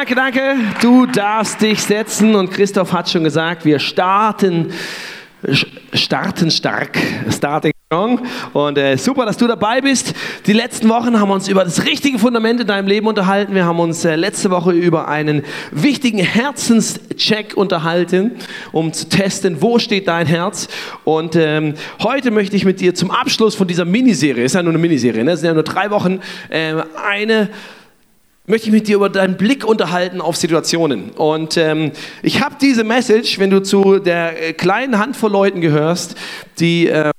Danke, danke. Du darfst dich setzen und Christoph hat schon gesagt, wir starten, starten stark, starting strong. Und äh, super, dass du dabei bist. Die letzten Wochen haben wir uns über das richtige Fundament in deinem Leben unterhalten. Wir haben uns äh, letzte Woche über einen wichtigen Herzenscheck unterhalten, um zu testen, wo steht dein Herz. Und ähm, heute möchte ich mit dir zum Abschluss von dieser Miniserie, ist ja nur eine Miniserie, ne? es sind ja nur drei Wochen, äh, eine möchte ich mit dir über deinen Blick unterhalten auf Situationen. Und ähm, ich habe diese Message, wenn du zu der äh, kleinen Handvoll Leuten gehörst, die äh,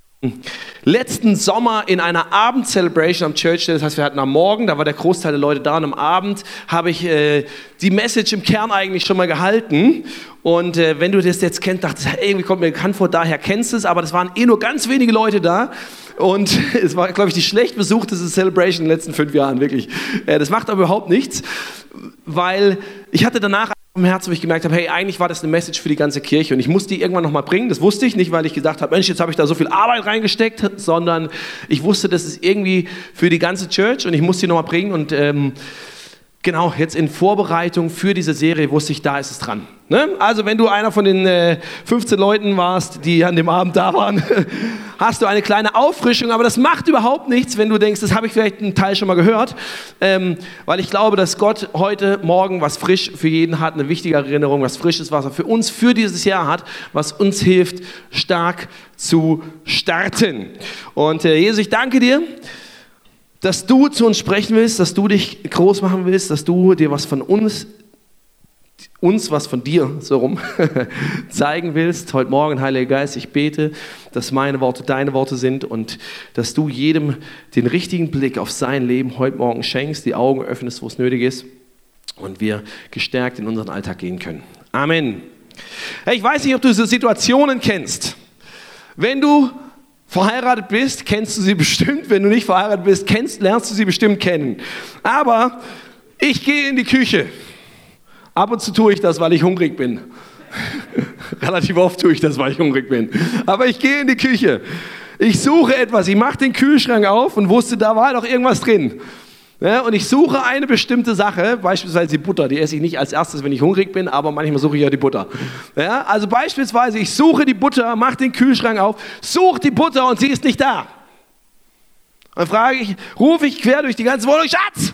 letzten Sommer in einer Abend-Celebration am Church, das heißt, wir hatten am Morgen, da war der Großteil der Leute da und am Abend habe ich äh, die Message im Kern eigentlich schon mal gehalten. Und äh, wenn du das jetzt kennst, dachtest du, irgendwie kommt mir bekannt vor, daher kennst du es, aber das waren eh nur ganz wenige Leute da. Und es war, glaube ich, die schlecht besuchteste Celebration in den letzten fünf Jahren, wirklich. Äh, das macht aber überhaupt nichts, weil ich hatte danach im Herzen, wo ich gemerkt habe, hey, eigentlich war das eine Message für die ganze Kirche und ich musste die irgendwann nochmal bringen. Das wusste ich nicht, weil ich gesagt habe, Mensch, jetzt habe ich da so viel Arbeit reingesteckt, sondern ich wusste, das ist irgendwie für die ganze Church und ich muss die nochmal bringen und ähm, Genau, jetzt in Vorbereitung für diese Serie wusste ich, da ist es dran. Ne? Also wenn du einer von den äh, 15 Leuten warst, die an dem Abend da waren, hast du eine kleine Auffrischung, aber das macht überhaupt nichts, wenn du denkst, das habe ich vielleicht einen Teil schon mal gehört, ähm, weil ich glaube, dass Gott heute Morgen was frisch für jeden hat, eine wichtige Erinnerung, was frisches, was er für uns für dieses Jahr hat, was uns hilft, stark zu starten. Und äh, Jesus, ich danke dir dass du zu uns sprechen willst, dass du dich groß machen willst, dass du dir was von uns, uns was von dir, so rum, zeigen willst. Heute Morgen, Heiliger Geist, ich bete, dass meine Worte deine Worte sind und dass du jedem den richtigen Blick auf sein Leben heute Morgen schenkst, die Augen öffnest, wo es nötig ist und wir gestärkt in unseren Alltag gehen können. Amen. Hey, ich weiß nicht, ob du diese Situationen kennst. Wenn du verheiratet bist, kennst du sie bestimmt. Wenn du nicht verheiratet bist, kennst, lernst du sie bestimmt kennen. Aber ich gehe in die Küche. Ab und zu tue ich das, weil ich hungrig bin. Relativ oft tue ich das, weil ich hungrig bin. Aber ich gehe in die Küche. Ich suche etwas. Ich mache den Kühlschrank auf und wusste, da war doch irgendwas drin. Ja, und ich suche eine bestimmte Sache, beispielsweise die Butter, die esse ich nicht als erstes, wenn ich hungrig bin, aber manchmal suche ich ja die Butter. Ja, also beispielsweise, ich suche die Butter, mache den Kühlschrank auf, suche die Butter und sie ist nicht da. Dann frage ich, rufe ich quer durch die ganze Wohnung, Schatz,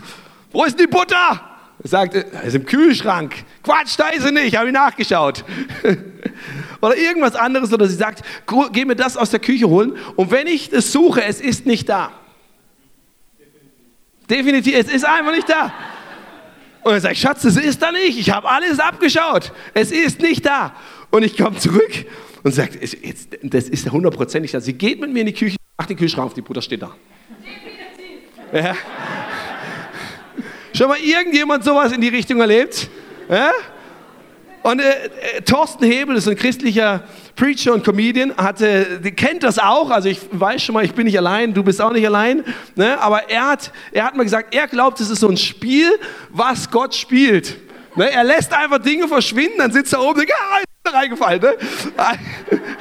wo ist die Butter? Er sagt, er ist im Kühlschrank. Quatsch, da ist sie nicht, habe ich nachgeschaut. oder irgendwas anderes, oder sie sagt, geh mir das aus der Küche holen. Und wenn ich es suche, es ist nicht da. Definitiv, es ist einfach nicht da. Und er sagt, Schatz, es ist da nicht. Ich habe alles abgeschaut. Es ist nicht da. Und ich komme zurück und sage, das ist hundertprozentig da. Sie geht mit mir in die Küche, macht den Kühlschrank auf, die Butter steht da. Definitiv. Ja. Schon mal irgendjemand sowas in die Richtung erlebt? Ja? Und äh, äh, Thorsten Hebel ist ein christlicher Preacher und Comedian, hatte, kennt das auch. Also ich weiß schon mal, ich bin nicht allein, du bist auch nicht allein. Ne? Aber er hat, er hat mal gesagt, er glaubt, es ist so ein Spiel, was Gott spielt. Ne? Er lässt einfach Dinge verschwinden, dann sitzt er oben und denkt, ah, reingefallen. Ne?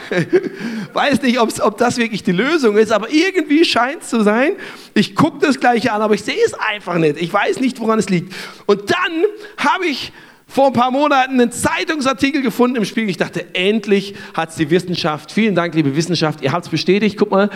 Weiß nicht, ob das wirklich die Lösung ist, aber irgendwie scheint es zu sein. Ich gucke das gleiche an, aber ich sehe es einfach nicht. Ich weiß nicht, woran es liegt. Und dann habe ich vor ein paar Monaten einen Zeitungsartikel gefunden im Spiegel. Ich dachte, endlich hat es die Wissenschaft. Vielen Dank, liebe Wissenschaft, ihr habt es bestätigt. Guck mal,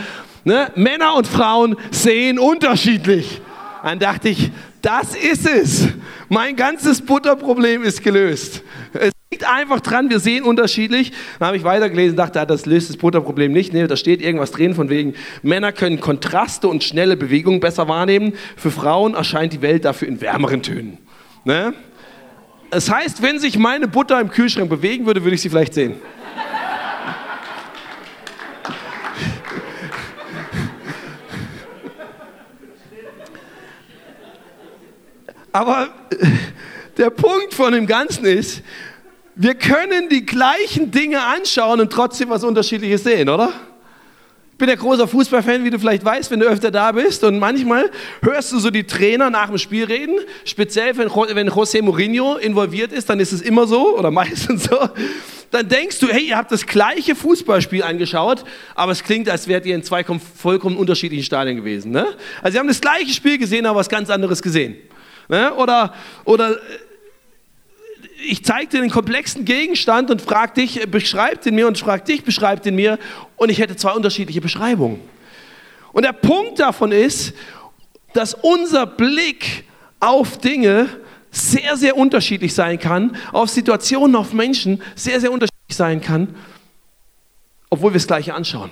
ne? Männer und Frauen sehen unterschiedlich. Dann dachte ich, das ist es. Mein ganzes Butterproblem ist gelöst. Es liegt einfach dran, wir sehen unterschiedlich. Dann habe ich weitergelesen, dachte, ah, das löst das Butterproblem nicht. Nee, da steht irgendwas drin von wegen, Männer können Kontraste und schnelle Bewegungen besser wahrnehmen. Für Frauen erscheint die Welt dafür in wärmeren Tönen. Ne? Das heißt, wenn sich meine Butter im Kühlschrank bewegen würde, würde ich sie vielleicht sehen. Aber äh, der Punkt von dem Ganzen ist, wir können die gleichen Dinge anschauen und trotzdem was Unterschiedliches sehen, oder? Bin ja großer Fußballfan, wie du vielleicht weißt, wenn du öfter da bist. Und manchmal hörst du so die Trainer nach dem Spiel reden. Speziell, wenn, wenn José Mourinho involviert ist, dann ist es immer so oder meistens so. Dann denkst du, hey, ihr habt das gleiche Fußballspiel angeschaut, aber es klingt, als wärt ihr in zwei vollkommen unterschiedlichen Stadien gewesen. Ne? Also, sie haben das gleiche Spiel gesehen, aber was ganz anderes gesehen. Ne? Oder, oder ich zeige dir den komplexen Gegenstand und frag dich, beschreib den mir und frag dich, beschreib den mir und ich hätte zwei unterschiedliche Beschreibungen. Und der Punkt davon ist, dass unser Blick auf Dinge sehr, sehr unterschiedlich sein kann, auf Situationen, auf Menschen sehr, sehr unterschiedlich sein kann, obwohl wir es gleiche anschauen.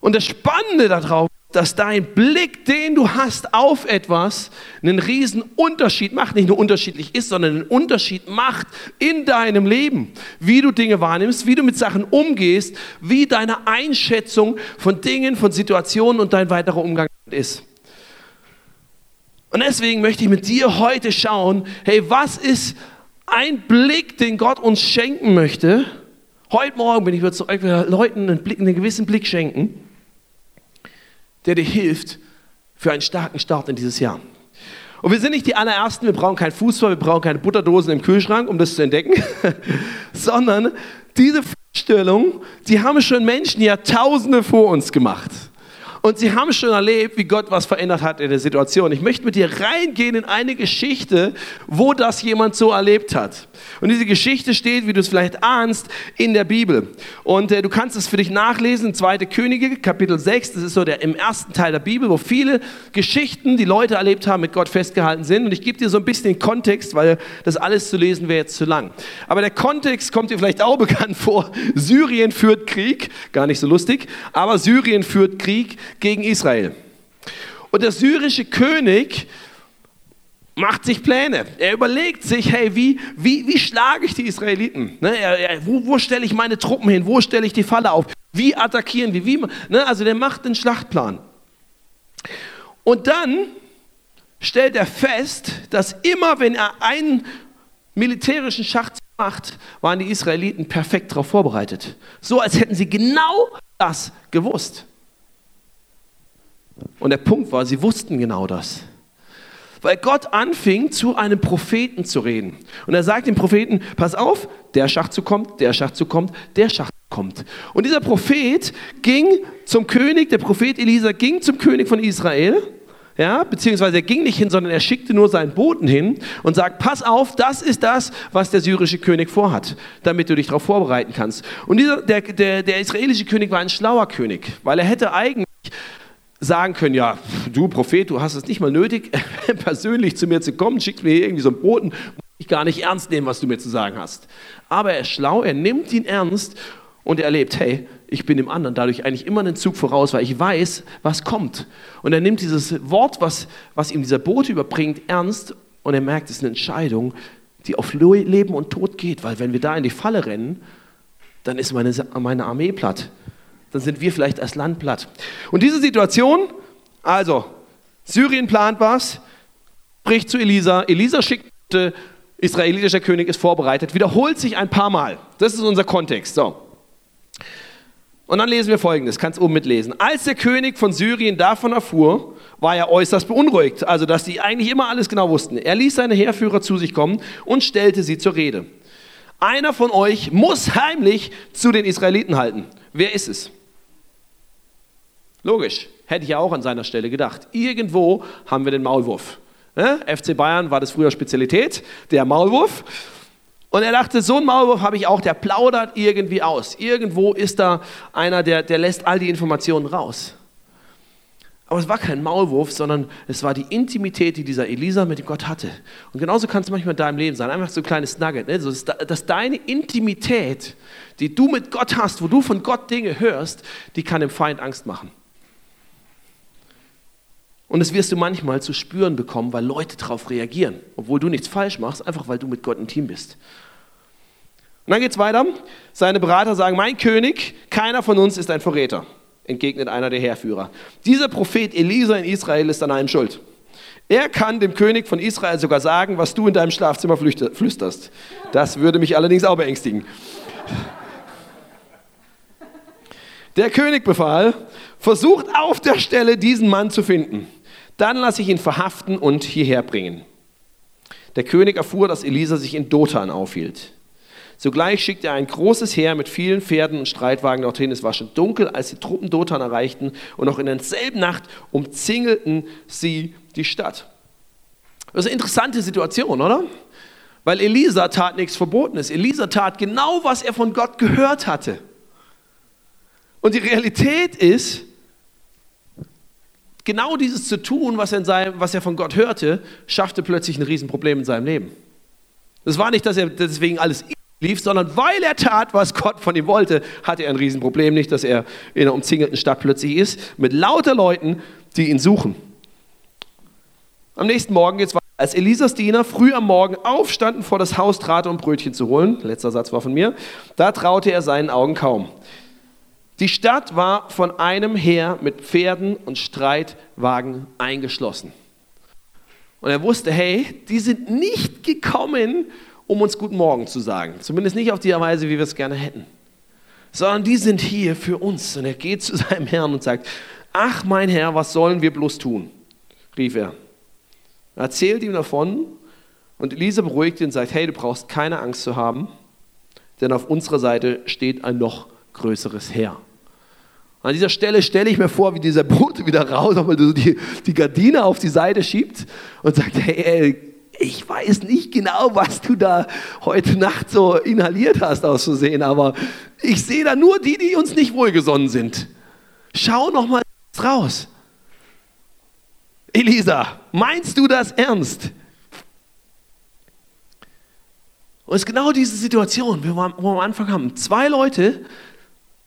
Und das Spannende darauf dass dein Blick, den du hast auf etwas, einen riesen Unterschied macht, nicht nur unterschiedlich ist, sondern einen Unterschied macht in deinem Leben, wie du Dinge wahrnimmst, wie du mit Sachen umgehst, wie deine Einschätzung von Dingen, von Situationen und dein weiterer Umgang ist. Und deswegen möchte ich mit dir heute schauen, hey, was ist ein Blick, den Gott uns schenken möchte? Heute Morgen bin ich würde Leuten einen, Blick, einen gewissen Blick schenken der dir hilft für einen starken Start in dieses Jahr. Und wir sind nicht die allerersten, wir brauchen keinen Fußball, wir brauchen keine Butterdosen im Kühlschrank, um das zu entdecken, sondern diese Vorstellung, die haben schon Menschen Jahrtausende vor uns gemacht. Und sie haben schon erlebt, wie Gott was verändert hat in der Situation. Ich möchte mit dir reingehen in eine Geschichte, wo das jemand so erlebt hat. Und diese Geschichte steht, wie du es vielleicht ahnst, in der Bibel. Und äh, du kannst es für dich nachlesen, 2. Könige, Kapitel 6. Das ist so der im ersten Teil der Bibel, wo viele Geschichten, die Leute erlebt haben, mit Gott festgehalten sind. Und ich gebe dir so ein bisschen den Kontext, weil das alles zu lesen wäre jetzt zu lang. Aber der Kontext kommt dir vielleicht auch bekannt vor. Syrien führt Krieg, gar nicht so lustig, aber Syrien führt Krieg gegen Israel. Und der syrische König macht sich Pläne. Er überlegt sich, hey, wie, wie, wie schlage ich die Israeliten? Ne, er, wo, wo stelle ich meine Truppen hin? Wo stelle ich die Falle auf? Wie attackieren wir? Wie, ne, also der macht einen Schlachtplan. Und dann stellt er fest, dass immer, wenn er einen militärischen Schacht macht, waren die Israeliten perfekt darauf vorbereitet. So als hätten sie genau das gewusst. Und der Punkt war, sie wussten genau das. Weil Gott anfing, zu einem Propheten zu reden. Und er sagt dem Propheten, pass auf, der Schachzug kommt, der Schachzug kommt, der Schachzug kommt. Und dieser Prophet ging zum König, der Prophet Elisa ging zum König von Israel, ja, beziehungsweise er ging nicht hin, sondern er schickte nur seinen Boten hin und sagt, pass auf, das ist das, was der syrische König vorhat, damit du dich darauf vorbereiten kannst. Und dieser, der, der, der israelische König war ein schlauer König, weil er hätte eigentlich sagen können, ja, du Prophet, du hast es nicht mal nötig, persönlich zu mir zu kommen, schickt mir hier irgendwie so einen Boten, muss ich gar nicht ernst nehmen, was du mir zu sagen hast. Aber er ist schlau, er nimmt ihn ernst und er erlebt, hey, ich bin dem anderen dadurch eigentlich immer einen Zug voraus, weil ich weiß, was kommt. Und er nimmt dieses Wort, was, was ihm dieser Bote überbringt, ernst und er merkt, es ist eine Entscheidung, die auf Leben und Tod geht, weil wenn wir da in die Falle rennen, dann ist meine, meine Armee platt dann sind wir vielleicht als Land platt. Und diese Situation, also Syrien plant was, spricht zu Elisa, Elisa schickt, israelischer König ist vorbereitet, wiederholt sich ein paar Mal. Das ist unser Kontext. So. Und dann lesen wir folgendes, kannst oben mitlesen. Als der König von Syrien davon erfuhr, war er äußerst beunruhigt, also dass die eigentlich immer alles genau wussten. Er ließ seine Heerführer zu sich kommen und stellte sie zur Rede. Einer von euch muss heimlich zu den Israeliten halten. Wer ist es? Logisch, hätte ich ja auch an seiner Stelle gedacht. Irgendwo haben wir den Maulwurf. Ne? FC Bayern war das früher Spezialität, der Maulwurf. Und er dachte, so einen Maulwurf habe ich auch, der plaudert irgendwie aus. Irgendwo ist da einer, der, der lässt all die Informationen raus. Aber es war kein Maulwurf, sondern es war die Intimität, die dieser Elisa mit Gott hatte. Und genauso kann es manchmal in deinem Leben sein. Einfach so ein kleines Nugget. Ne? So, dass deine Intimität, die du mit Gott hast, wo du von Gott Dinge hörst, die kann dem Feind Angst machen. Und das wirst du manchmal zu spüren bekommen, weil Leute darauf reagieren, obwohl du nichts falsch machst, einfach weil du mit Gott ein Team bist. Und dann geht es weiter. Seine Berater sagen, mein König, keiner von uns ist ein Verräter, entgegnet einer der Heerführer. Dieser Prophet Elisa in Israel ist an allem schuld. Er kann dem König von Israel sogar sagen, was du in deinem Schlafzimmer flüsterst. Das würde mich allerdings auch beängstigen. Der König befahl, versucht auf der Stelle diesen Mann zu finden. Dann lasse ich ihn verhaften und hierher bringen. Der König erfuhr, dass Elisa sich in Dothan aufhielt. Sogleich schickte er ein großes Heer mit vielen Pferden und Streitwagen dorthin. Es war schon dunkel, als die Truppen Dothan erreichten und noch in derselben Nacht umzingelten sie die Stadt. Das ist eine interessante Situation, oder? Weil Elisa tat nichts Verbotenes. Elisa tat genau, was er von Gott gehört hatte. Und die Realität ist, genau dieses zu tun, was er, seinem, was er von Gott hörte, schaffte plötzlich ein Riesenproblem in seinem Leben. Es war nicht, dass er deswegen alles lief, sondern weil er tat, was Gott von ihm wollte, hatte er ein Riesenproblem. Nicht, dass er in einer umzingelten Stadt plötzlich ist, mit lauter Leuten, die ihn suchen. Am nächsten Morgen geht's weiter. Als Elisas Diener früh am Morgen aufstanden, vor das Haus traten, um Brötchen zu holen, letzter Satz war von mir, da traute er seinen Augen kaum. Die Stadt war von einem Heer mit Pferden und Streitwagen eingeschlossen. Und er wusste, hey, die sind nicht gekommen, um uns guten Morgen zu sagen. Zumindest nicht auf die Weise, wie wir es gerne hätten. Sondern die sind hier für uns. Und er geht zu seinem Herrn und sagt, ach mein Herr, was sollen wir bloß tun? rief er. Er erzählt ihm davon und Elisa beruhigt ihn und sagt, hey, du brauchst keine Angst zu haben, denn auf unserer Seite steht ein noch größeres Heer. An dieser Stelle stelle ich mir vor, wie dieser Bote wieder raus, weil du die, die Gardine auf die Seite schiebt und sagt, hey, ey, ich weiß nicht genau, was du da heute Nacht so inhaliert hast auszusehen, aber ich sehe da nur die, die uns nicht wohlgesonnen sind. Schau noch mal raus. Elisa, meinst du das ernst? Und es ist genau diese Situation, wo wir am Anfang haben. Zwei Leute,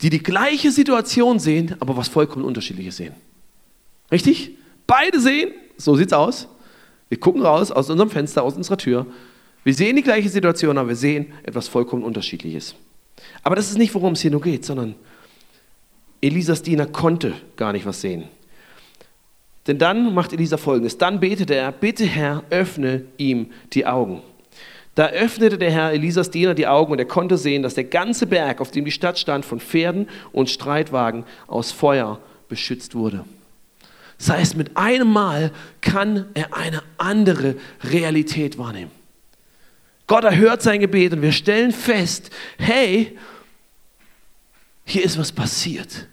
die die gleiche Situation sehen, aber was vollkommen unterschiedliches sehen. Richtig? Beide sehen, so sieht's aus, wir gucken raus aus unserem Fenster, aus unserer Tür. Wir sehen die gleiche Situation, aber wir sehen etwas vollkommen Unterschiedliches. Aber das ist nicht, worum es hier nur geht, sondern Elisas Diener konnte gar nicht was sehen. Denn dann macht Elisa folgendes: Dann betete er, bitte Herr, öffne ihm die Augen. Da öffnete der Herr Elisas Diener die Augen und er konnte sehen, dass der ganze Berg, auf dem die Stadt stand, von Pferden und Streitwagen aus Feuer beschützt wurde. Das heißt, mit einem Mal kann er eine andere Realität wahrnehmen. Gott erhört sein Gebet und wir stellen fest, hey, hier ist was passiert.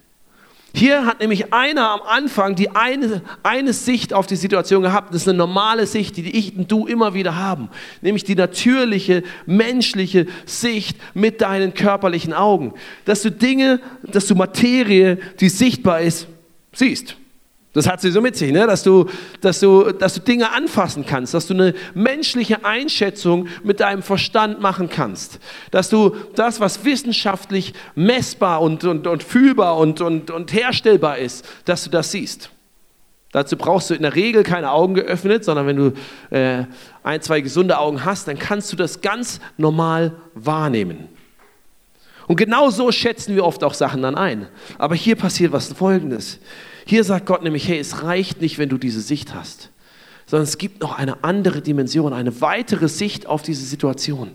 Hier hat nämlich einer am Anfang die eine, eine Sicht auf die Situation gehabt. Das ist eine normale Sicht, die ich und du immer wieder haben. Nämlich die natürliche, menschliche Sicht mit deinen körperlichen Augen. Dass du Dinge, dass du Materie, die sichtbar ist, siehst. Das hat sie so mit sich, ne? dass, du, dass, du, dass du Dinge anfassen kannst, dass du eine menschliche Einschätzung mit deinem Verstand machen kannst, dass du das, was wissenschaftlich messbar und, und, und fühlbar und, und, und herstellbar ist, dass du das siehst. Dazu brauchst du in der Regel keine Augen geöffnet, sondern wenn du äh, ein, zwei gesunde Augen hast, dann kannst du das ganz normal wahrnehmen. Und genau so schätzen wir oft auch Sachen dann ein. Aber hier passiert was Folgendes. Hier sagt Gott nämlich, hey, es reicht nicht, wenn du diese Sicht hast, sondern es gibt noch eine andere Dimension, eine weitere Sicht auf diese Situation.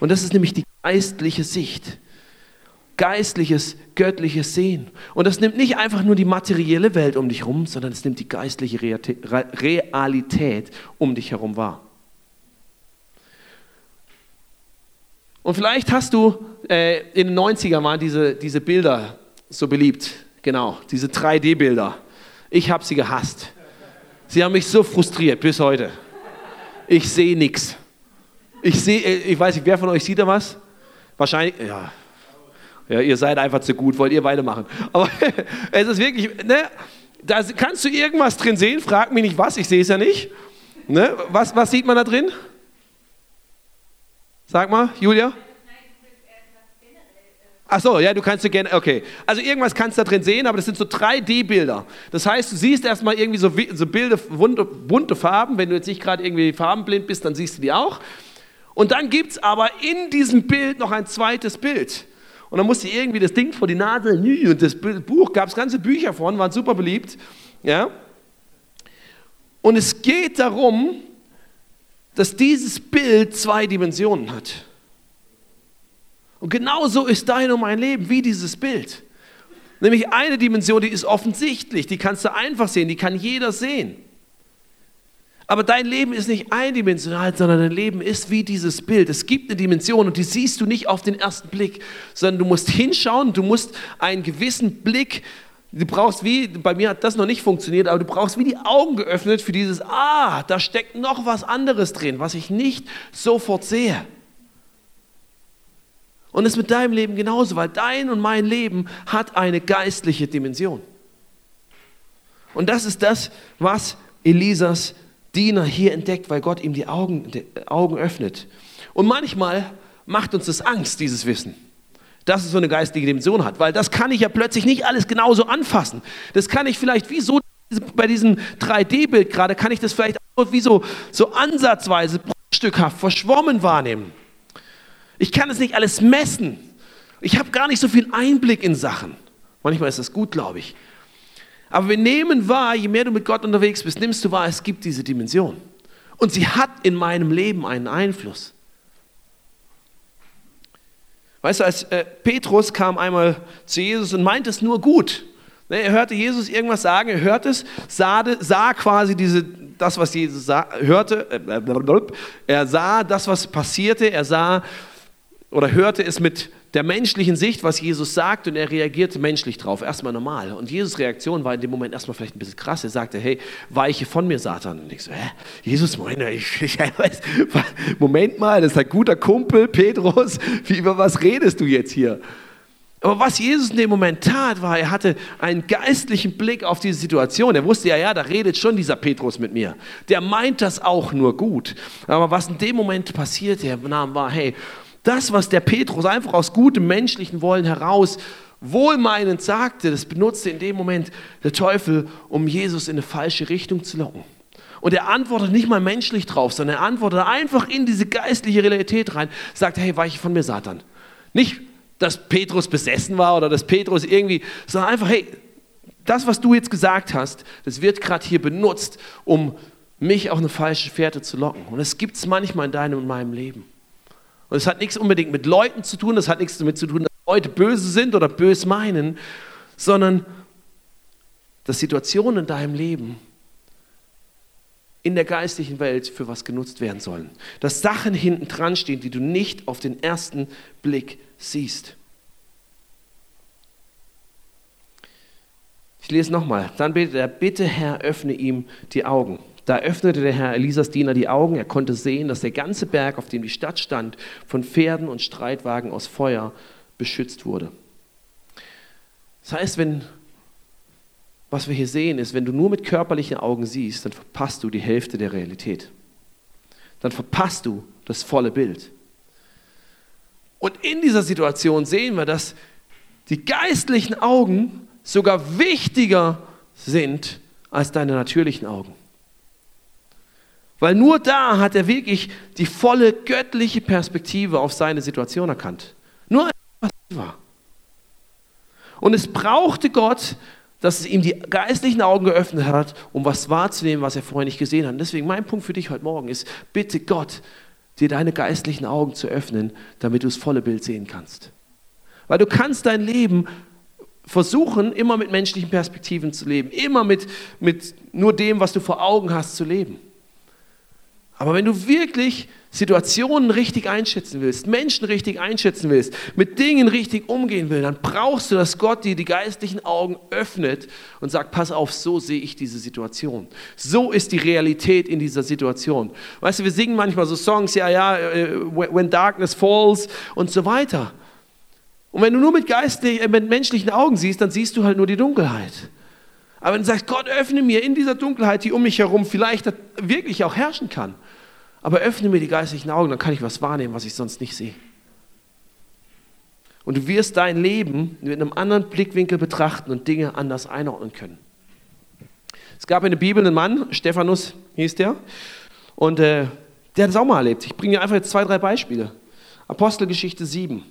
Und das ist nämlich die geistliche Sicht. Geistliches, göttliches Sehen. Und das nimmt nicht einfach nur die materielle Welt um dich herum, sondern es nimmt die geistliche Realität um dich herum wahr. Und vielleicht hast du äh, in den 90ern mal diese, diese Bilder so beliebt. Genau, diese 3D-Bilder. Ich habe sie gehasst. Sie haben mich so frustriert bis heute. Ich sehe nichts. Ich sehe, äh, ich weiß nicht, wer von euch sieht da was? Wahrscheinlich, ja. Ja, ihr seid einfach zu gut, wollt ihr weitermachen. Aber es ist wirklich, ne, da kannst du irgendwas drin sehen, frag mich nicht was, ich sehe es ja nicht. Ne, was, was sieht man da drin? Sag mal, Julia? Ach so, ja, du kannst du gerne, okay. Also irgendwas kannst du da drin sehen, aber das sind so 3D-Bilder. Das heißt, du siehst erstmal irgendwie so, so Bilder, bunte, Farben. Wenn du jetzt nicht gerade irgendwie farbenblind bist, dann siehst du die auch. Und dann gibt es aber in diesem Bild noch ein zweites Bild. Und dann musst du irgendwie das Ding vor die Nase, und das Buch, gab es ganze Bücher von, waren super beliebt. Ja? Und es geht darum, dass dieses Bild zwei Dimensionen hat. Und genauso ist dein und mein Leben wie dieses Bild. Nämlich eine Dimension, die ist offensichtlich, die kannst du einfach sehen, die kann jeder sehen. Aber dein Leben ist nicht eindimensional, sondern dein Leben ist wie dieses Bild. Es gibt eine Dimension und die siehst du nicht auf den ersten Blick, sondern du musst hinschauen, du musst einen gewissen Blick Du brauchst wie, bei mir hat das noch nicht funktioniert, aber du brauchst wie die Augen geöffnet für dieses, ah, da steckt noch was anderes drin, was ich nicht sofort sehe. Und es ist mit deinem Leben genauso, weil dein und mein Leben hat eine geistliche Dimension. Und das ist das, was Elisas Diener hier entdeckt, weil Gott ihm die Augen, die Augen öffnet. Und manchmal macht uns das Angst, dieses Wissen dass es so eine geistige Dimension hat, weil das kann ich ja plötzlich nicht alles genauso anfassen. Das kann ich vielleicht wie so bei diesem 3D-Bild gerade, kann ich das vielleicht auch wie so, so ansatzweise, bruchstückhaft, verschwommen wahrnehmen. Ich kann es nicht alles messen. Ich habe gar nicht so viel Einblick in Sachen. Manchmal ist das gut, glaube ich. Aber wir nehmen wahr, je mehr du mit Gott unterwegs bist, nimmst du wahr, es gibt diese Dimension. Und sie hat in meinem Leben einen Einfluss. Weißt du, als äh, Petrus kam einmal zu Jesus und meinte es nur gut. Ne, er hörte Jesus irgendwas sagen, er hörte es, sah, sah quasi diese, das, was Jesus sah, hörte, äh, er sah das, was passierte, er sah oder hörte es mit der menschlichen Sicht, was Jesus sagt, und er reagierte menschlich drauf, erstmal normal. Und Jesus' Reaktion war in dem Moment erstmal vielleicht ein bisschen krass. Er sagte, hey, weiche von mir, Satan. Und ich so, hä? Jesus, meine, ich, ich weiß, Moment mal, das ist ein guter Kumpel, Petrus, wie, über was redest du jetzt hier? Aber was Jesus in dem Moment tat, war, er hatte einen geistlichen Blick auf diese Situation. Er wusste ja, ja, da redet schon dieser Petrus mit mir. Der meint das auch nur gut. Aber was in dem Moment passierte, war, hey, das, was der Petrus einfach aus gutem menschlichen Wollen heraus wohlmeinend sagte, das benutzte in dem Moment der Teufel, um Jesus in eine falsche Richtung zu locken. Und er antwortet nicht mal menschlich drauf, sondern er antwortet einfach in diese geistliche Realität rein, sagt, hey, weiche von mir, Satan. Nicht, dass Petrus besessen war oder dass Petrus irgendwie, sondern einfach, hey, das, was du jetzt gesagt hast, das wird gerade hier benutzt, um mich auf eine falsche Fährte zu locken. Und es gibt es manchmal in deinem und meinem Leben. Und es hat nichts unbedingt mit Leuten zu tun, das hat nichts damit zu tun, dass Leute böse sind oder bös meinen, sondern dass Situationen in deinem Leben in der geistlichen Welt für was genutzt werden sollen. Dass Sachen hinten dran stehen, die du nicht auf den ersten Blick siehst. Ich lese nochmal. Dann betet er, bitte Herr, öffne ihm die Augen. Da öffnete der Herr Elisas Diener die Augen. Er konnte sehen, dass der ganze Berg, auf dem die Stadt stand, von Pferden und Streitwagen aus Feuer beschützt wurde. Das heißt, wenn was wir hier sehen, ist, wenn du nur mit körperlichen Augen siehst, dann verpasst du die Hälfte der Realität. Dann verpasst du das volle Bild. Und in dieser Situation sehen wir, dass die geistlichen Augen sogar wichtiger sind als deine natürlichen Augen. Weil nur da hat er wirklich die volle göttliche Perspektive auf seine Situation erkannt. Nur was war. Und es brauchte Gott, dass es ihm die geistlichen Augen geöffnet hat, um was wahrzunehmen, was er vorher nicht gesehen hat. Und deswegen mein Punkt für dich heute Morgen ist, bitte Gott, dir deine geistlichen Augen zu öffnen, damit du das volle Bild sehen kannst. Weil du kannst dein Leben versuchen, immer mit menschlichen Perspektiven zu leben, immer mit, mit nur dem, was du vor Augen hast, zu leben. Aber wenn du wirklich Situationen richtig einschätzen willst, Menschen richtig einschätzen willst, mit Dingen richtig umgehen willst, dann brauchst du, dass Gott dir die geistlichen Augen öffnet und sagt, pass auf, so sehe ich diese Situation. So ist die Realität in dieser Situation. Weißt du, wir singen manchmal so Songs, ja, ja, äh, when darkness falls und so weiter. Und wenn du nur mit, geistlich, äh, mit menschlichen Augen siehst, dann siehst du halt nur die Dunkelheit. Aber wenn du sagst, Gott, öffne mir in dieser Dunkelheit, die um mich herum vielleicht wirklich auch herrschen kann, aber öffne mir die geistlichen Augen, dann kann ich was wahrnehmen, was ich sonst nicht sehe. Und du wirst dein Leben mit einem anderen Blickwinkel betrachten und Dinge anders einordnen können. Es gab in der Bibel einen Mann, Stephanus hieß der, und äh, der hat es auch mal erlebt. Ich bringe dir einfach jetzt zwei, drei Beispiele. Apostelgeschichte 7.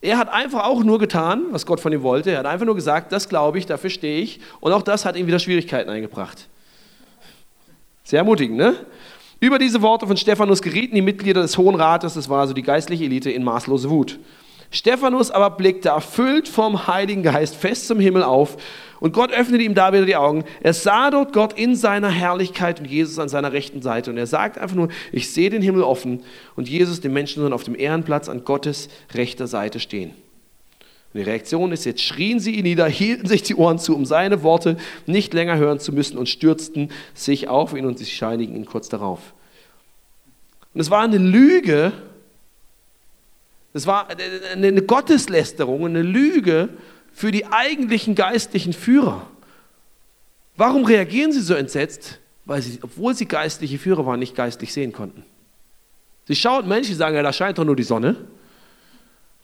Er hat einfach auch nur getan, was Gott von ihm wollte. Er hat einfach nur gesagt, das glaube ich, dafür stehe ich. Und auch das hat ihm wieder Schwierigkeiten eingebracht. Sehr ermutigend, ne? Über diese Worte von Stephanus gerieten die Mitglieder des Hohen Rates, das war also die geistliche Elite, in maßlose Wut. Stephanus aber blickte erfüllt vom Heiligen Geist fest zum Himmel auf und Gott öffnete ihm da wieder die Augen. Er sah dort Gott in seiner Herrlichkeit und Jesus an seiner rechten Seite. Und er sagt einfach nur, ich sehe den Himmel offen und Jesus, den Menschensohn, auf dem Ehrenplatz an Gottes rechter Seite stehen. Und die Reaktion ist, jetzt schrien sie ihn nieder, hielten sich die Ohren zu, um seine Worte nicht länger hören zu müssen und stürzten sich auf ihn und sie scheinigen ihn kurz darauf. Und es war eine Lüge, es war eine Gotteslästerung, eine Lüge für die eigentlichen geistlichen Führer. Warum reagieren sie so entsetzt? Weil sie, obwohl sie geistliche Führer waren, nicht geistlich sehen konnten. Sie schauen Menschen, die sagen, ja, da scheint doch nur die Sonne.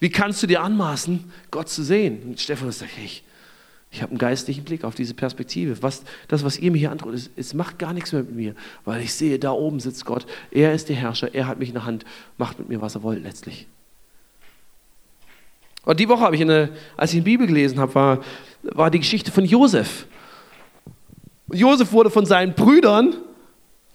Wie kannst du dir anmaßen, Gott zu sehen? Und Stefan sagt, ich, ich habe einen geistlichen Blick auf diese Perspektive. Was, das, was ihr mir hier antwortet, es macht gar nichts mehr mit mir, weil ich sehe, da oben sitzt Gott. Er ist der Herrscher, er hat mich in der Hand, macht mit mir, was er wollt letztlich. Und die Woche habe ich, eine, als ich die Bibel gelesen habe, war, war die Geschichte von Josef. Josef wurde von seinen Brüdern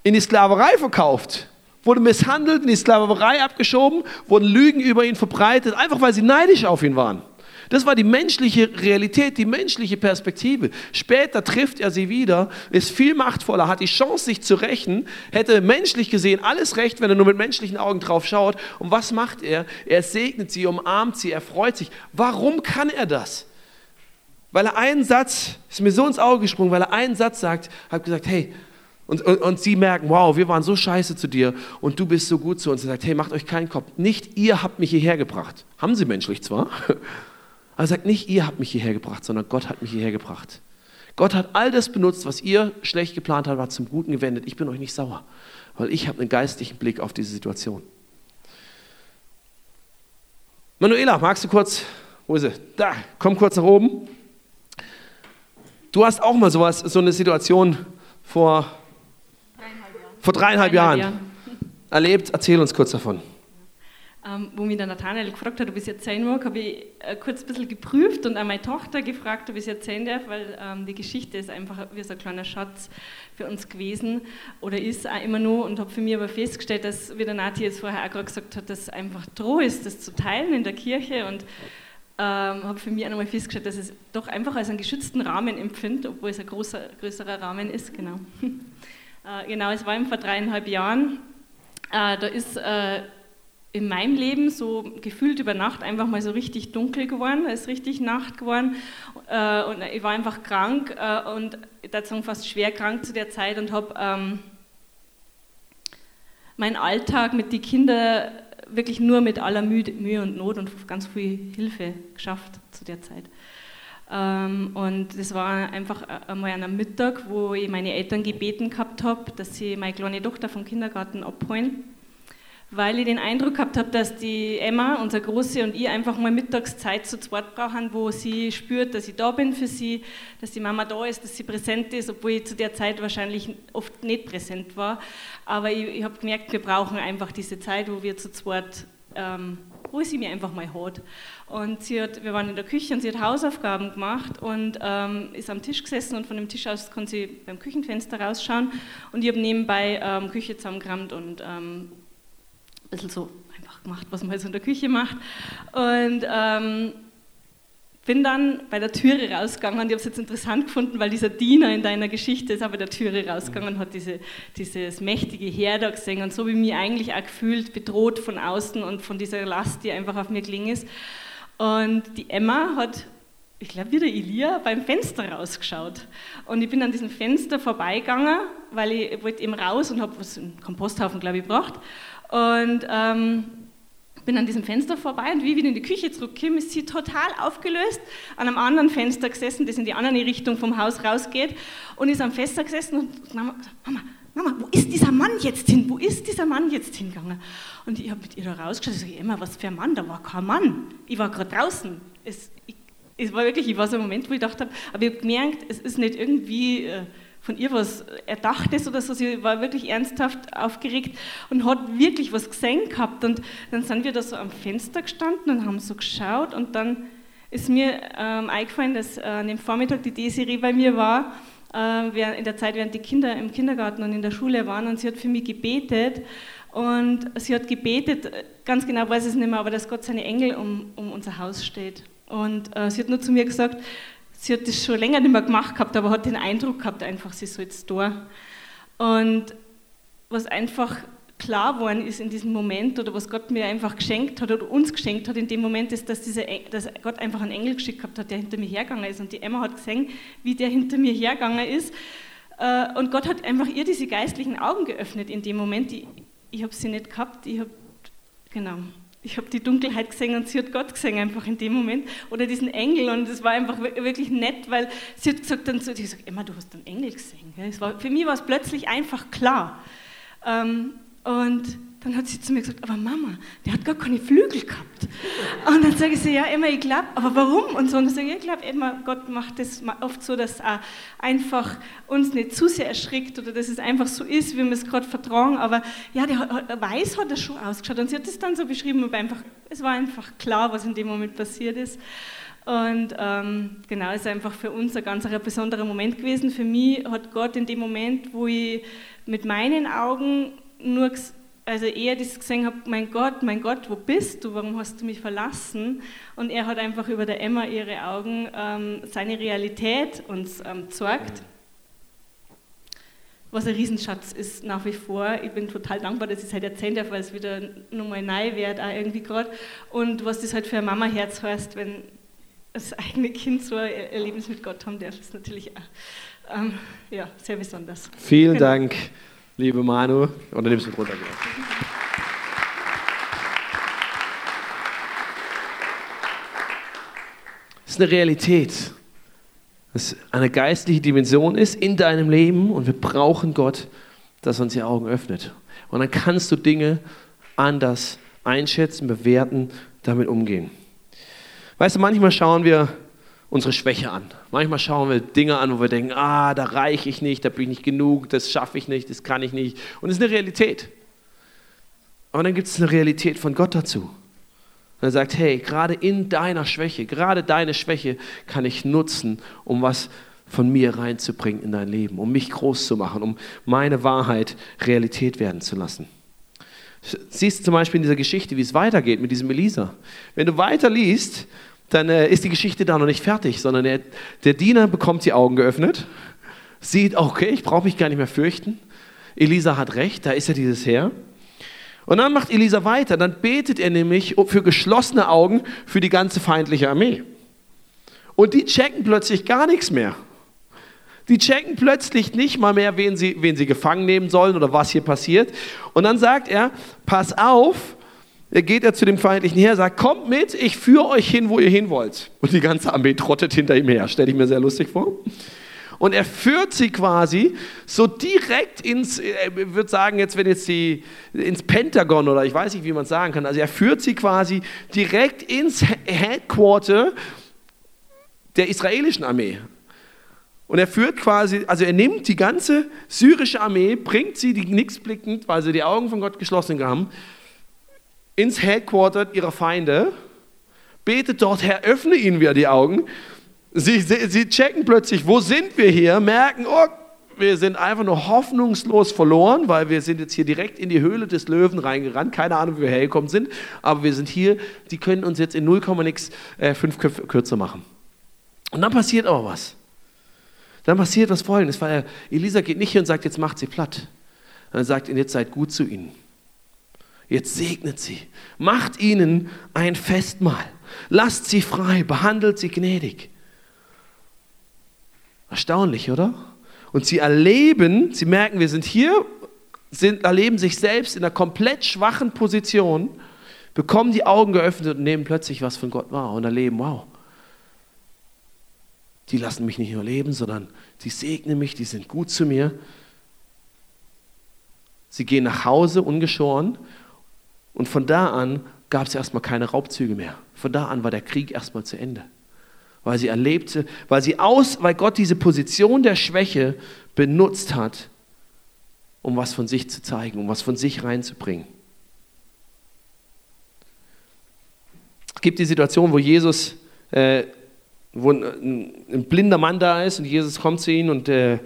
in die Sklaverei verkauft wurde misshandelt, in die Sklaverei abgeschoben, wurden Lügen über ihn verbreitet, einfach weil sie neidisch auf ihn waren. Das war die menschliche Realität, die menschliche Perspektive. Später trifft er sie wieder, ist viel machtvoller, hat die Chance, sich zu rächen, hätte menschlich gesehen alles recht, wenn er nur mit menschlichen Augen drauf schaut. Und was macht er? Er segnet sie, umarmt sie, er freut sich. Warum kann er das? Weil er einen Satz, ist mir so ins Auge gesprungen, weil er einen Satz sagt, hat gesagt, hey, und, und, und, sie merken, wow, wir waren so scheiße zu dir und du bist so gut zu uns. Er sagt, hey, macht euch keinen Kopf. Nicht ihr habt mich hierher gebracht. Haben sie menschlich zwar. Aber er sagt, nicht ihr habt mich hierher gebracht, sondern Gott hat mich hierher gebracht. Gott hat all das benutzt, was ihr schlecht geplant habt, war zum Guten gewendet. Ich bin euch nicht sauer, weil ich habe einen geistlichen Blick auf diese Situation. Manuela, magst du kurz, wo ist sie? Da, komm kurz nach oben. Du hast auch mal sowas, so eine Situation vor vor dreieinhalb, dreieinhalb Jahren, Jahren erlebt. Erzähl uns kurz davon. Ähm, wo mich der Nathanael gefragt hat, ob ich es erzählen mag, habe ich äh, kurz ein bisschen geprüft und auch meine Tochter gefragt, ob ich es erzählen darf, weil ähm, die Geschichte ist einfach wie so ein kleiner Schatz für uns gewesen oder ist auch immer nur und habe für mich aber festgestellt, dass, wie der Nati jetzt vorher auch gerade gesagt hat, dass es einfach droh ist, das zu teilen in der Kirche und ähm, habe für mich auch nochmal festgestellt, dass es doch einfach als einen geschützten Rahmen empfindet, obwohl es ein großer, größerer Rahmen ist, genau. Äh, genau, es war eben vor dreieinhalb Jahren. Äh, da ist äh, in meinem Leben so gefühlt über Nacht einfach mal so richtig dunkel geworden, es ist richtig Nacht geworden und ich war einfach krank und dazu fast schwer krank zu der Zeit und habe ähm, meinen Alltag mit den Kindern wirklich nur mit aller Mühe und Not und ganz viel Hilfe geschafft zu der Zeit. Ähm, und das war einfach einmal an einem Mittag, wo ich meine Eltern gebeten gehabt habe, dass sie meine kleine Tochter vom Kindergarten abholen, weil ich den Eindruck gehabt habe, dass die Emma, unsere Große und ich einfach mal Mittagszeit zu zweit brauchen, wo sie spürt, dass ich da bin für sie, dass die Mama da ist, dass sie präsent ist, obwohl ich zu der Zeit wahrscheinlich oft nicht präsent war. Aber ich, ich habe gemerkt, wir brauchen einfach diese Zeit, wo wir zu zweit ähm, wo sie mir einfach mal hat. Und sie hat, wir waren in der Küche und sie hat Hausaufgaben gemacht und ähm, ist am Tisch gesessen und von dem Tisch aus konnte sie beim Küchenfenster rausschauen und ich habe nebenbei ähm, Küche zusammengerammt und ähm, ein bisschen so einfach gemacht, was man so in der Küche macht. Und ähm, bin dann bei der Türe rausgegangen und ich habe es jetzt interessant gefunden, weil dieser Diener in deiner Geschichte ist bei der Türe rausgegangen und hat diese, dieses mächtige Heer da gesehen und so wie mich eigentlich auch gefühlt, bedroht von außen und von dieser Last, die einfach auf mir gelingen ist. Und die Emma hat, ich glaube, wie der Elia, beim Fenster rausgeschaut. Und ich bin an diesem Fenster vorbeigegangen, weil ich, wollte eben raus und habe was, einen Komposthaufen, glaube ich, gebracht. Und ähm, bin an diesem Fenster vorbei und wie ich wieder in die Küche zurückkomme, ist sie total aufgelöst an einem anderen Fenster gesessen, das in die andere Richtung vom Haus rausgeht und ist am Fenster gesessen und Mama Mama, Mama, wo ist dieser Mann jetzt hin? Wo ist dieser Mann jetzt hingegangen? Und ich habe mit ihr da rausgeschaut und sage, Emma, was für ein Mann? Da war kein Mann. Ich war gerade draußen. Es, ich, es war wirklich, ich war so ein Moment, wo ich gedacht habe, aber ich habe gemerkt, es ist nicht irgendwie... Äh, von ihr was Erdachtes oder so. Sie war wirklich ernsthaft aufgeregt und hat wirklich was gesehen gehabt. Und dann sind wir da so am Fenster gestanden und haben so geschaut und dann ist mir ähm, eingefallen, dass äh, an dem Vormittag die Desiree bei mir war, äh, in der Zeit, während die Kinder im Kindergarten und in der Schule waren und sie hat für mich gebetet und sie hat gebetet, ganz genau weiß ich es nicht mehr, aber dass Gott seine Engel um, um unser Haus steht. Und äh, sie hat nur zu mir gesagt, sie hat das schon länger nicht mehr gemacht gehabt, aber hat den Eindruck gehabt, einfach, sie soll jetzt da. Und was einfach klar geworden ist in diesem Moment oder was Gott mir einfach geschenkt hat oder uns geschenkt hat in dem Moment, ist, dass, diese, dass Gott einfach einen Engel geschickt hat, der hinter mir hergegangen ist. Und die Emma hat gesehen, wie der hinter mir hergegangen ist. Äh, und Gott hat einfach ihr diese geistlichen Augen geöffnet in dem Moment. Ich, ich habe sie nicht gehabt, ich habe, genau, ich habe die Dunkelheit gesehen und sie hat Gott gesehen einfach in dem Moment oder diesen Engel und es war einfach wirklich nett, weil sie hat gesagt dann so, ich gesagt, Emma, du hast einen Engel gesehen. War, für mich war es plötzlich einfach klar. Ähm, und dann hat sie zu mir gesagt, aber Mama, der hat gar keine Flügel gehabt. Und dann sage ich sie, ja, immer, ich glaube, aber warum? Und so, und dann sage ich, ich glaube immer, Gott macht das oft so, dass er einfach uns nicht zu sehr erschrickt oder dass es einfach so ist, wie wir es gerade vertrauen. Aber ja, der weiß hat er schon ausgeschaut. Und sie hat das dann so beschrieben, aber einfach, es war einfach klar, was in dem Moment passiert ist. Und ähm, genau, es ist einfach für uns ein ganz ein besonderer Moment gewesen. Für mich hat Gott in dem Moment, wo ich mit meinen Augen nur, also eher das gesehen habe, mein Gott, mein Gott, wo bist du, warum hast du mich verlassen? Und er hat einfach über der Emma ihre Augen ähm, seine Realität uns ähm, gezeigt. Was ein Riesenschatz ist nach wie vor. Ich bin total dankbar, dass ich es halt erzählen darf, weil es wieder nochmal neu wird, auch irgendwie gerade. Und was das halt für ein Mama-Herz heißt, wenn das eigene Kind so ein Erlebnis mit Gott haben darf, ist natürlich auch, ähm, ja, sehr besonders. Vielen genau. Dank liebe Manu. Und dann nimmst du runter. Das ist eine Realität. Das eine geistliche Dimension ist in deinem Leben und wir brauchen Gott, dass er uns die Augen öffnet. Und dann kannst du Dinge anders einschätzen, bewerten, damit umgehen. Weißt du, manchmal schauen wir unsere Schwäche an. Manchmal schauen wir Dinge an, wo wir denken, ah, da reiche ich nicht, da bin ich nicht genug, das schaffe ich nicht, das kann ich nicht. Und es ist eine Realität. Aber dann gibt es eine Realität von Gott dazu. Und er sagt, hey, gerade in deiner Schwäche, gerade deine Schwäche kann ich nutzen, um was von mir reinzubringen in dein Leben, um mich groß zu machen, um meine Wahrheit Realität werden zu lassen. Siehst du zum Beispiel in dieser Geschichte, wie es weitergeht mit diesem Elisa. Wenn du weiter liest, dann äh, ist die Geschichte da noch nicht fertig, sondern der, der Diener bekommt die Augen geöffnet, sieht, okay, ich brauche mich gar nicht mehr fürchten. Elisa hat recht, da ist ja dieses Heer. Und dann macht Elisa weiter, dann betet er nämlich für geschlossene Augen für die ganze feindliche Armee. Und die checken plötzlich gar nichts mehr. Die checken plötzlich nicht mal mehr, wen sie, wen sie gefangen nehmen sollen oder was hier passiert. Und dann sagt er, pass auf, geht er zu dem feindlichen Heer, sagt, kommt mit, ich führe euch hin, wo ihr hin wollt. Und die ganze Armee trottet hinter ihm her, stelle ich mir sehr lustig vor. Und er führt sie quasi so direkt ins, ich würde sagen, jetzt wenn jetzt die, ins Pentagon oder ich weiß nicht, wie man es sagen kann, also er führt sie quasi direkt ins Headquarter der israelischen Armee. Und er führt quasi, also er nimmt die ganze syrische Armee, bringt sie, die nichts blickend, weil sie die Augen von Gott geschlossen haben, ins Headquarter ihrer Feinde, betet dort, Herr, öffne ihnen wieder die Augen. Sie, sie, sie checken plötzlich, wo sind wir hier, merken, oh, wir sind einfach nur hoffnungslos verloren, weil wir sind jetzt hier direkt in die Höhle des Löwen reingerannt. Keine Ahnung, wie wir hergekommen sind, aber wir sind hier. Die können uns jetzt in 0, nix äh, fünf Köpfe kürzer machen. Und dann passiert aber was. Dann passiert was Folgendes, weil Elisa geht nicht hin und sagt, jetzt macht sie platt. Dann sagt, jetzt seid gut zu ihnen. Jetzt segnet sie, macht ihnen ein Festmahl, lasst sie frei, behandelt sie gnädig. Erstaunlich, oder? Und sie erleben, sie merken, wir sind hier, sind, erleben sich selbst in einer komplett schwachen Position, bekommen die Augen geöffnet und nehmen plötzlich was von Gott wahr und erleben, wow, die lassen mich nicht nur leben, sondern die segnen mich, die sind gut zu mir. Sie gehen nach Hause ungeschoren und von da an gab es erstmal keine Raubzüge mehr. Von da an war der Krieg erstmal zu Ende. Weil sie erlebte, weil sie aus, weil Gott diese Position der Schwäche benutzt hat, um was von sich zu zeigen, um was von sich reinzubringen. Es gibt die Situation, wo Jesus, äh, wo ein, ein, blinder Mann da ist und Jesus kommt zu ihm und äh,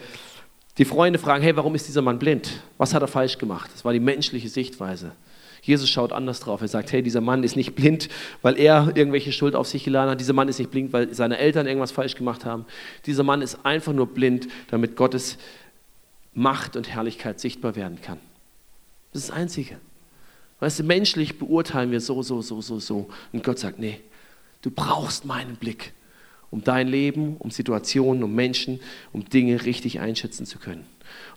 die Freunde fragen, hey, warum ist dieser Mann blind? Was hat er falsch gemacht? Das war die menschliche Sichtweise. Jesus schaut anders drauf. Er sagt, hey, dieser Mann ist nicht blind, weil er irgendwelche Schuld auf sich geladen hat. Dieser Mann ist nicht blind, weil seine Eltern irgendwas falsch gemacht haben. Dieser Mann ist einfach nur blind, damit Gottes Macht und Herrlichkeit sichtbar werden kann. Das ist das Einzige. Weißt du, menschlich beurteilen wir so, so, so, so, so. Und Gott sagt, nee, du brauchst meinen Blick, um dein Leben, um Situationen, um Menschen, um Dinge richtig einschätzen zu können.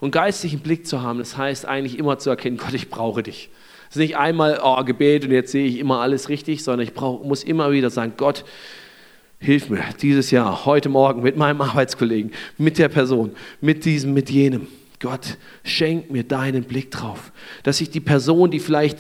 Und geistlichen Blick zu haben, das heißt eigentlich immer zu erkennen, Gott, ich brauche dich. Es ist nicht einmal oh, Gebet und jetzt sehe ich immer alles richtig, sondern ich brauch, muss immer wieder sagen, Gott, hilf mir dieses Jahr, heute Morgen mit meinem Arbeitskollegen, mit der Person, mit diesem, mit jenem. Gott, schenk mir deinen Blick drauf, dass ich die Person, die vielleicht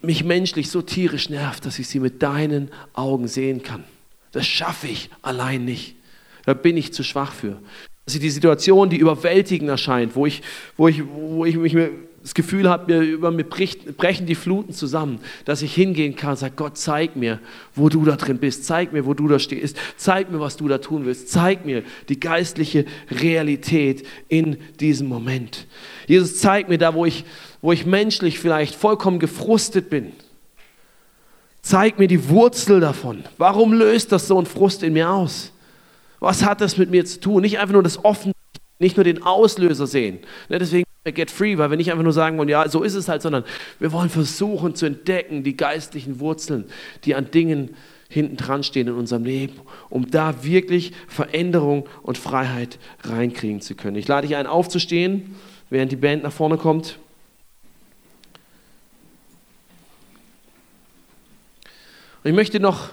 mich menschlich so tierisch nervt, dass ich sie mit deinen Augen sehen kann. Das schaffe ich allein nicht. Da bin ich zu schwach für. Dass ich die Situation, die überwältigend erscheint, wo ich, wo ich, wo ich mich das Gefühl habe, mir, über mir brechen die Fluten zusammen, dass ich hingehen kann und sage, Gott, zeig mir, wo du da drin bist, zeig mir, wo du da stehst, zeig mir, was du da tun willst, zeig mir die geistliche Realität in diesem Moment. Jesus, zeig mir da, wo ich, wo ich menschlich vielleicht vollkommen gefrustet bin. Zeig mir die Wurzel davon. Warum löst das so einen Frust in mir aus? Was hat das mit mir zu tun? Nicht einfach nur das Offen, nicht nur den Auslöser sehen. Ne, deswegen Get Free, weil wir nicht einfach nur sagen wollen, ja, so ist es halt, sondern wir wollen versuchen zu entdecken die geistlichen Wurzeln, die an Dingen hinten dran stehen in unserem Leben, um da wirklich Veränderung und Freiheit reinkriegen zu können. Ich lade dich ein, aufzustehen, während die Band nach vorne kommt. Und ich möchte noch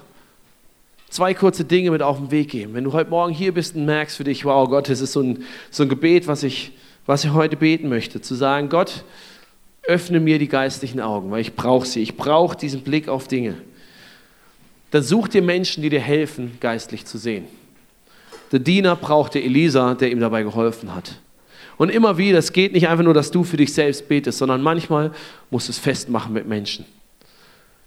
zwei kurze Dinge mit auf den Weg geben. Wenn du heute Morgen hier bist und merkst für dich, wow Gott, das ist so ein, so ein Gebet, was ich was ich heute beten möchte, zu sagen, Gott, öffne mir die geistlichen Augen, weil ich brauche sie. Ich brauche diesen Blick auf Dinge. Dann such dir Menschen, die dir helfen, geistlich zu sehen. Der Diener brauchte Elisa, der ihm dabei geholfen hat. Und immer wieder, es geht nicht einfach nur, dass du für dich selbst betest, sondern manchmal musst du es festmachen mit Menschen.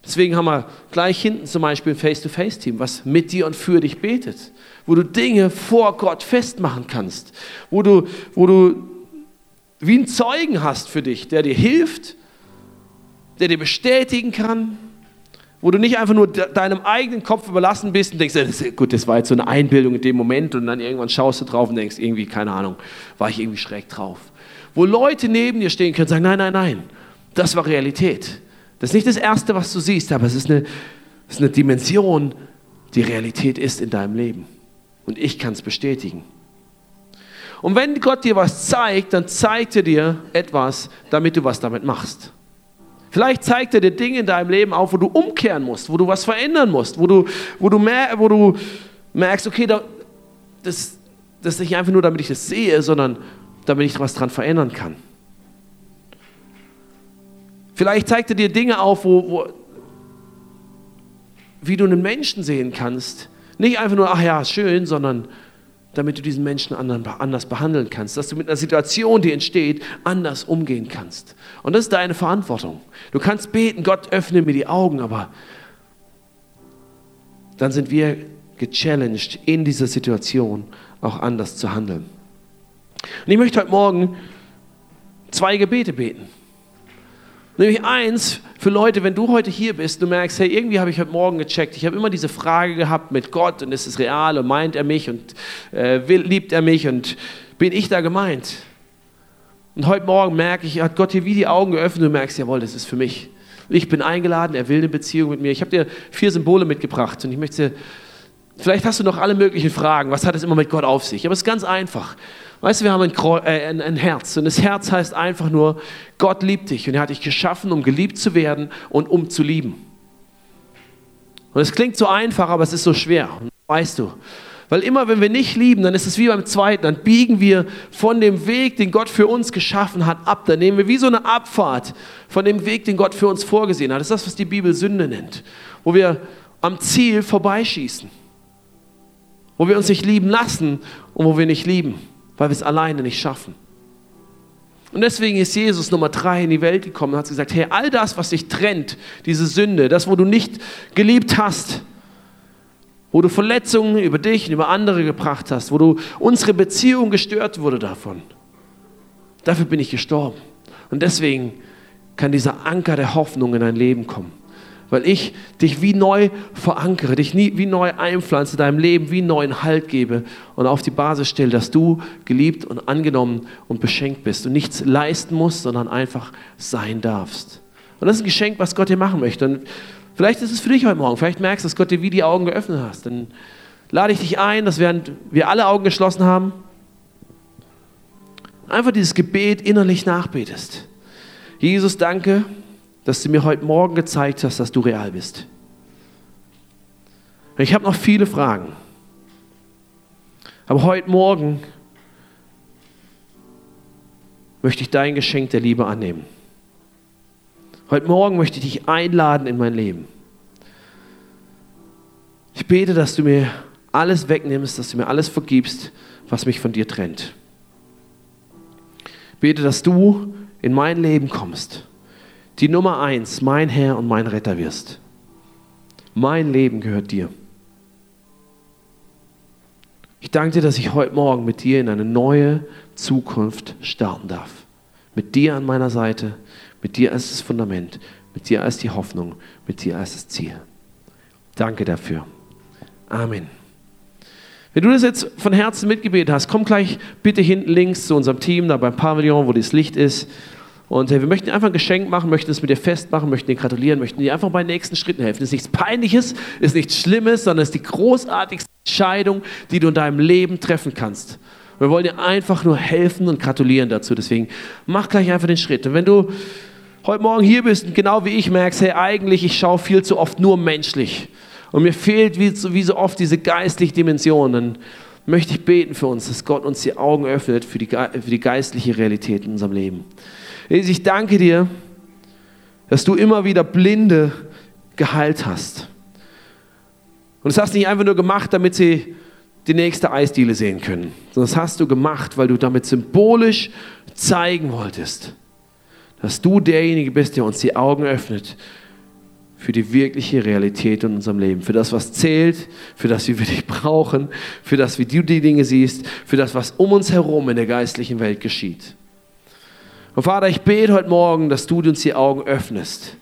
Deswegen haben wir gleich hinten zum Beispiel ein Face-to-Face-Team, was mit dir und für dich betet, wo du Dinge vor Gott festmachen kannst, wo du, wo du wie einen Zeugen hast für dich, der dir hilft, der dir bestätigen kann, wo du nicht einfach nur deinem eigenen Kopf überlassen bist und denkst, gut, das war jetzt so eine Einbildung in dem Moment und dann irgendwann schaust du drauf und denkst, irgendwie, keine Ahnung, war ich irgendwie schräg drauf. Wo Leute neben dir stehen können und sagen, nein, nein, nein, das war Realität. Das ist nicht das Erste, was du siehst, aber es ist eine, es ist eine Dimension, die Realität ist in deinem Leben. Und ich kann es bestätigen. Und wenn Gott dir was zeigt, dann zeigt er dir etwas, damit du was damit machst. Vielleicht zeigt er dir Dinge in deinem Leben auf, wo du umkehren musst, wo du was verändern musst, wo du, wo du, mer wo du merkst, okay, da, das, das ist nicht einfach nur, damit ich das sehe, sondern damit ich was dran verändern kann. Vielleicht zeigt er dir Dinge auf, wo, wo, wie du einen Menschen sehen kannst. Nicht einfach nur, ach ja, schön, sondern damit du diesen Menschen anders behandeln kannst, dass du mit einer Situation, die entsteht, anders umgehen kannst. Und das ist deine Verantwortung. Du kannst beten, Gott öffne mir die Augen, aber dann sind wir gechallenged, in dieser Situation auch anders zu handeln. Und ich möchte heute Morgen zwei Gebete beten. Nämlich eins für Leute, wenn du heute hier bist, du merkst, hey, irgendwie habe ich heute Morgen gecheckt. Ich habe immer diese Frage gehabt mit Gott und ist es real und meint er mich und äh, liebt er mich und bin ich da gemeint? Und heute Morgen merke ich, hat Gott dir wie die Augen geöffnet und du merkst, jawohl, das ist für mich. Ich bin eingeladen, er will eine Beziehung mit mir. Ich habe dir vier Symbole mitgebracht und ich möchte, vielleicht hast du noch alle möglichen Fragen. Was hat es immer mit Gott auf sich? Aber es ist ganz einfach. Weißt du, wir haben ein, äh, ein, ein, Herz und das Herz heißt einfach nur, Gott liebt dich und er hat dich geschaffen, um geliebt zu werden und um zu lieben. Und es klingt so einfach, aber es ist so schwer, weißt du. Weil immer, wenn wir nicht lieben, dann ist es wie beim zweiten, dann biegen wir von dem Weg, den Gott für uns geschaffen hat, ab. Dann nehmen wir wie so eine Abfahrt von dem Weg, den Gott für uns vorgesehen hat. Das ist das, was die Bibel Sünde nennt. Wo wir am Ziel vorbeischießen. Wo wir uns nicht lieben lassen und wo wir nicht lieben weil wir es alleine nicht schaffen. Und deswegen ist Jesus Nummer drei in die Welt gekommen und hat gesagt, hey, all das, was dich trennt, diese Sünde, das, wo du nicht geliebt hast, wo du Verletzungen über dich und über andere gebracht hast, wo du unsere Beziehung gestört wurde davon, dafür bin ich gestorben. Und deswegen kann dieser Anker der Hoffnung in dein Leben kommen. Weil ich dich wie neu verankere, dich nie, wie neu einpflanze, deinem Leben wie neuen Halt gebe und auf die Basis stelle, dass du geliebt und angenommen und beschenkt bist und nichts leisten musst, sondern einfach sein darfst. Und das ist ein Geschenk, was Gott dir machen möchte. Und vielleicht ist es für dich heute Morgen, vielleicht merkst du, dass Gott dir wie die Augen geöffnet hast. Dann lade ich dich ein, dass während wir alle Augen geschlossen haben, einfach dieses Gebet innerlich nachbetest. Jesus, danke, dass du mir heute Morgen gezeigt hast, dass du real bist. Ich habe noch viele Fragen. Aber heute Morgen möchte ich dein Geschenk der Liebe annehmen. Heute Morgen möchte ich dich einladen in mein Leben. Ich bete, dass du mir alles wegnimmst, dass du mir alles vergibst, was mich von dir trennt. Ich bete, dass du in mein Leben kommst, die Nummer eins, mein Herr und mein Retter wirst. Mein Leben gehört dir. Ich danke dir, dass ich heute Morgen mit dir in eine neue Zukunft starten darf. Mit dir an meiner Seite, mit dir als das Fundament, mit dir als die Hoffnung, mit dir als das Ziel. Danke dafür. Amen. Wenn du das jetzt von Herzen mitgebetet hast, komm gleich bitte hinten links zu unserem Team, da beim Pavillon, wo das Licht ist. Und wir möchten dir einfach ein Geschenk machen, möchten es mit dir festmachen, möchten dir gratulieren, möchten dir einfach bei den nächsten Schritten helfen. Das ist nichts Peinliches, ist nichts Schlimmes, sondern es ist die großartigste Entscheidung, die du in deinem Leben treffen kannst. Wir wollen dir einfach nur helfen und gratulieren dazu. Deswegen mach gleich einfach den Schritt. Und wenn du heute Morgen hier bist und genau wie ich merkst, hey, eigentlich, ich schaue viel zu oft nur menschlich und mir fehlt wie so, wie so oft diese geistliche Dimension, dann möchte ich beten für uns, dass Gott uns die Augen öffnet für die, für die geistliche Realität in unserem Leben. Jesus, ich danke dir, dass du immer wieder Blinde geheilt hast. Und das hast du nicht einfach nur gemacht, damit sie die nächste Eisdiele sehen können, sondern das hast du gemacht, weil du damit symbolisch zeigen wolltest, dass du derjenige bist, der uns die Augen öffnet für die wirkliche Realität in unserem Leben, für das, was zählt, für das, wie wir dich brauchen, für das, wie du die Dinge siehst, für das, was um uns herum in der geistlichen Welt geschieht. Und Vater, ich bete heute Morgen, dass du uns die Augen öffnest.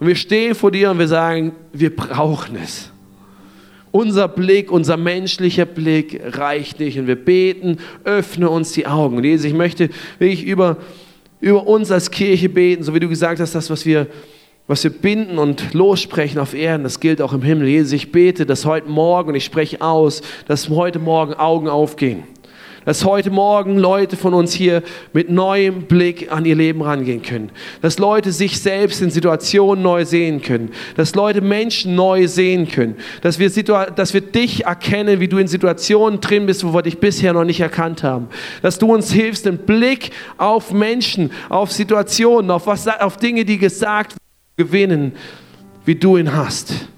Und wir stehen vor dir und wir sagen, wir brauchen es. Unser Blick, unser menschlicher Blick reicht nicht. Und wir beten, öffne uns die Augen. Und Jesus, ich möchte wirklich über, über uns als Kirche beten, so wie du gesagt hast, das, was wir was wir binden und lossprechen auf Erden, das gilt auch im Himmel. Jesus, ich bete, dass heute Morgen, und ich spreche aus, dass heute Morgen Augen aufgehen. Dass heute Morgen Leute von uns hier mit neuem Blick an ihr Leben rangehen können. Dass Leute sich selbst in Situationen neu sehen können. Dass Leute Menschen neu sehen können. Dass wir, dass wir dich erkennen, wie du in Situationen drin bist, wo wir dich bisher noch nicht erkannt haben. Dass du uns hilfst, den Blick auf Menschen, auf Situationen, auf, was, auf Dinge, die gesagt gewinnen, wie du ihn hast.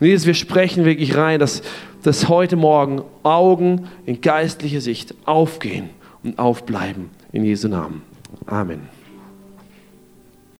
Und Jesus, wir sprechen wirklich rein, dass, dass heute Morgen Augen in geistlicher Sicht aufgehen und aufbleiben. In Jesu Namen. Amen.